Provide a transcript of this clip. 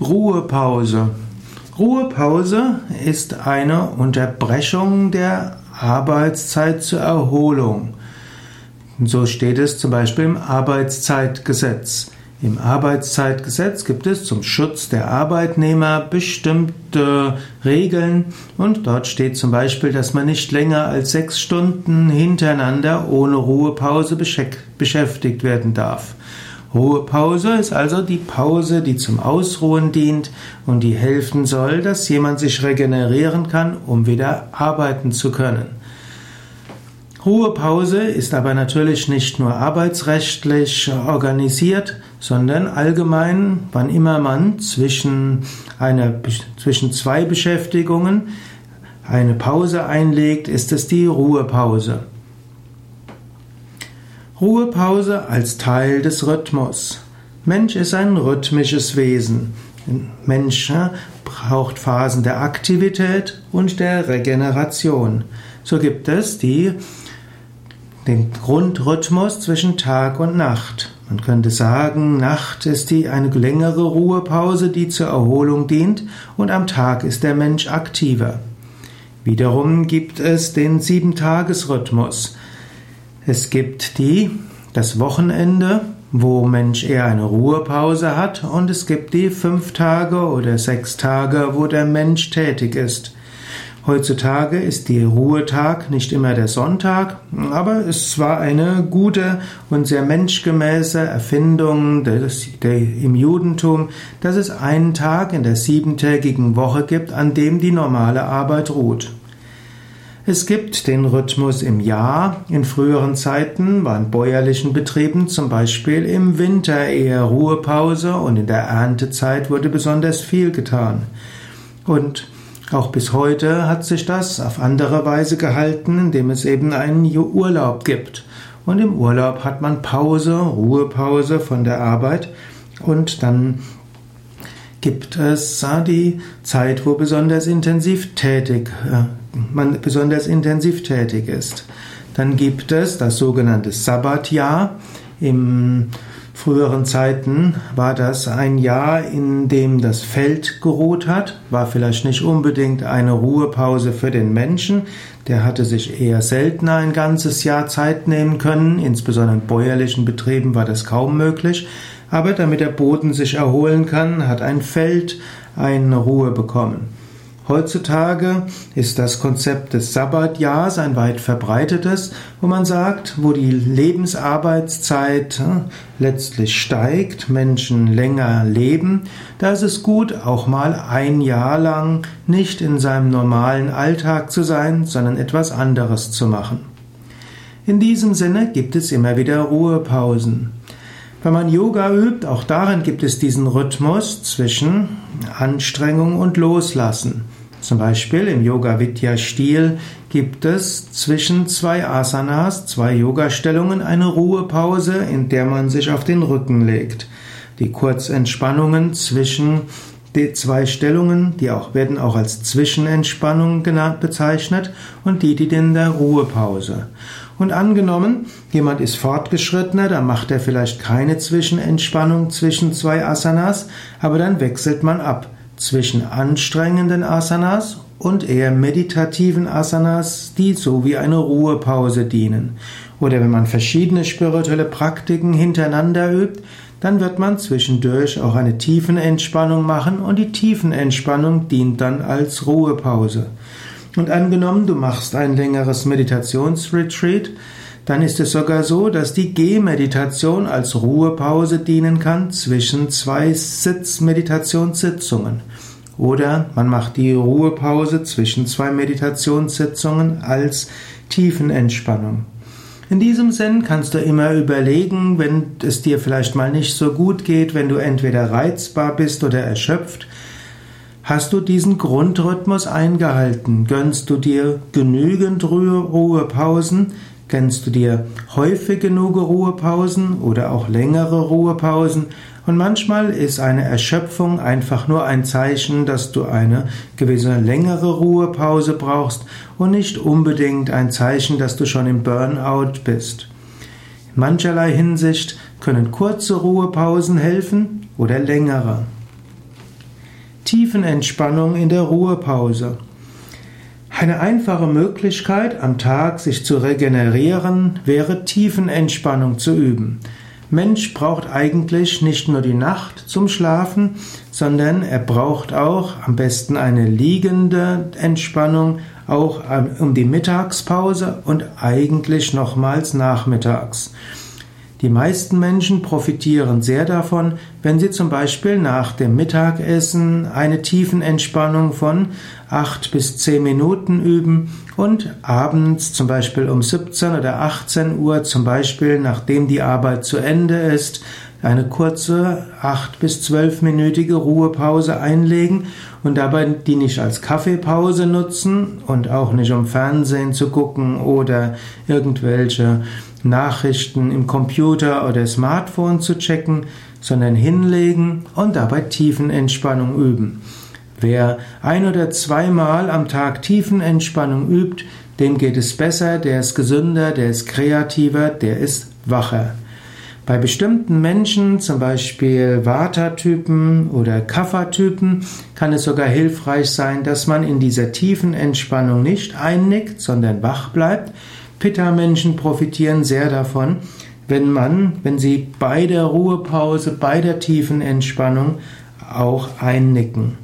Ruhepause. Ruhepause ist eine Unterbrechung der Arbeitszeit zur Erholung. So steht es zum Beispiel im Arbeitszeitgesetz. Im Arbeitszeitgesetz gibt es zum Schutz der Arbeitnehmer bestimmte Regeln und dort steht zum Beispiel, dass man nicht länger als sechs Stunden hintereinander ohne Ruhepause beschäftigt werden darf. Ruhepause ist also die Pause, die zum Ausruhen dient und die helfen soll, dass jemand sich regenerieren kann, um wieder arbeiten zu können. Ruhepause ist aber natürlich nicht nur arbeitsrechtlich organisiert, sondern allgemein, wann immer man zwischen, einer, zwischen zwei Beschäftigungen eine Pause einlegt, ist es die Ruhepause. Ruhepause als Teil des Rhythmus. Mensch ist ein rhythmisches Wesen. Mensch braucht Phasen der Aktivität und der Regeneration. So gibt es die den Grundrhythmus zwischen Tag und Nacht. Man könnte sagen, Nacht ist die eine längere Ruhepause, die zur Erholung dient, und am Tag ist der Mensch aktiver. Wiederum gibt es den Sieben-Tages-Rhythmus. Es gibt die, das Wochenende, wo Mensch eher eine Ruhepause hat, und es gibt die fünf Tage oder sechs Tage, wo der Mensch tätig ist. Heutzutage ist die Ruhetag nicht immer der Sonntag, aber es war eine gute und sehr menschgemäße Erfindung des, der, im Judentum, dass es einen Tag in der siebentägigen Woche gibt, an dem die normale Arbeit ruht. Es gibt den Rhythmus im Jahr. In früheren Zeiten war in bäuerlichen Betrieben zum Beispiel im Winter eher Ruhepause und in der Erntezeit wurde besonders viel getan. Und auch bis heute hat sich das auf andere Weise gehalten, indem es eben einen Urlaub gibt. Und im Urlaub hat man Pause, Ruhepause von der Arbeit und dann gibt es die Zeit, wo besonders intensiv tätig, äh, man besonders intensiv tätig ist. Dann gibt es das sogenannte Sabbatjahr. Im früheren Zeiten war das ein Jahr, in dem das Feld geruht hat, war vielleicht nicht unbedingt eine Ruhepause für den Menschen, der hatte sich eher seltener ein ganzes Jahr Zeit nehmen können, insbesondere in bäuerlichen Betrieben war das kaum möglich, aber damit der Boden sich erholen kann, hat ein Feld eine Ruhe bekommen. Heutzutage ist das Konzept des Sabbatjahrs ein weit verbreitetes, wo man sagt, wo die Lebensarbeitszeit äh, letztlich steigt, Menschen länger leben, da ist es gut, auch mal ein Jahr lang nicht in seinem normalen Alltag zu sein, sondern etwas anderes zu machen. In diesem Sinne gibt es immer wieder Ruhepausen. Wenn man Yoga übt, auch darin gibt es diesen Rhythmus zwischen Anstrengung und Loslassen. Zum Beispiel im Yoga Vidya Stil gibt es zwischen zwei Asanas, zwei Yoga-Stellungen eine Ruhepause, in der man sich auf den Rücken legt. Die Kurzentspannungen zwischen die zwei Stellungen, die auch, werden auch als Zwischenentspannung genannt, bezeichnet und die, die in der Ruhepause. Und angenommen, jemand ist fortgeschrittener, dann macht er vielleicht keine Zwischenentspannung zwischen zwei Asanas, aber dann wechselt man ab zwischen anstrengenden Asanas und eher meditativen Asanas, die so wie eine Ruhepause dienen. Oder wenn man verschiedene spirituelle Praktiken hintereinander übt, dann wird man zwischendurch auch eine Tiefenentspannung machen und die Tiefenentspannung dient dann als Ruhepause. Und angenommen, du machst ein längeres Meditationsretreat, dann ist es sogar so, dass die Gehmeditation als Ruhepause dienen kann zwischen zwei Sitzmeditationssitzungen. Oder man macht die Ruhepause zwischen zwei Meditationssitzungen als Tiefenentspannung. In diesem Sinn kannst du immer überlegen, wenn es dir vielleicht mal nicht so gut geht, wenn du entweder reizbar bist oder erschöpft, Hast du diesen Grundrhythmus eingehalten? Gönnst du dir genügend Ruhepausen? Kennst du dir häufig genug Ruhepausen oder auch längere Ruhepausen? Und manchmal ist eine Erschöpfung einfach nur ein Zeichen, dass du eine gewisse längere Ruhepause brauchst und nicht unbedingt ein Zeichen, dass du schon im Burnout bist. In mancherlei Hinsicht können kurze Ruhepausen helfen oder längere. Tiefenentspannung in der Ruhepause. Eine einfache Möglichkeit, am Tag sich zu regenerieren, wäre Tiefenentspannung zu üben. Mensch braucht eigentlich nicht nur die Nacht zum Schlafen, sondern er braucht auch am besten eine liegende Entspannung, auch um die Mittagspause und eigentlich nochmals nachmittags. Die meisten Menschen profitieren sehr davon, wenn sie zum Beispiel nach dem Mittagessen eine Tiefenentspannung von acht bis zehn Minuten üben und abends zum Beispiel um 17 oder 18 Uhr zum Beispiel, nachdem die Arbeit zu Ende ist, eine kurze acht bis zwölfminütige Ruhepause einlegen und dabei die nicht als Kaffeepause nutzen und auch nicht um Fernsehen zu gucken oder irgendwelche Nachrichten im Computer oder Smartphone zu checken, sondern hinlegen und dabei Tiefenentspannung üben. Wer ein oder zweimal am Tag Tiefenentspannung übt, dem geht es besser, der ist gesünder, der ist kreativer, der ist wacher. Bei bestimmten Menschen, zum Beispiel Vata-Typen oder Kapha-Typen, kann es sogar hilfreich sein, dass man in dieser tiefen Entspannung nicht einnickt, sondern wach bleibt. Pitta-Menschen profitieren sehr davon, wenn man, wenn sie bei der Ruhepause, bei der tiefen Entspannung auch einnicken.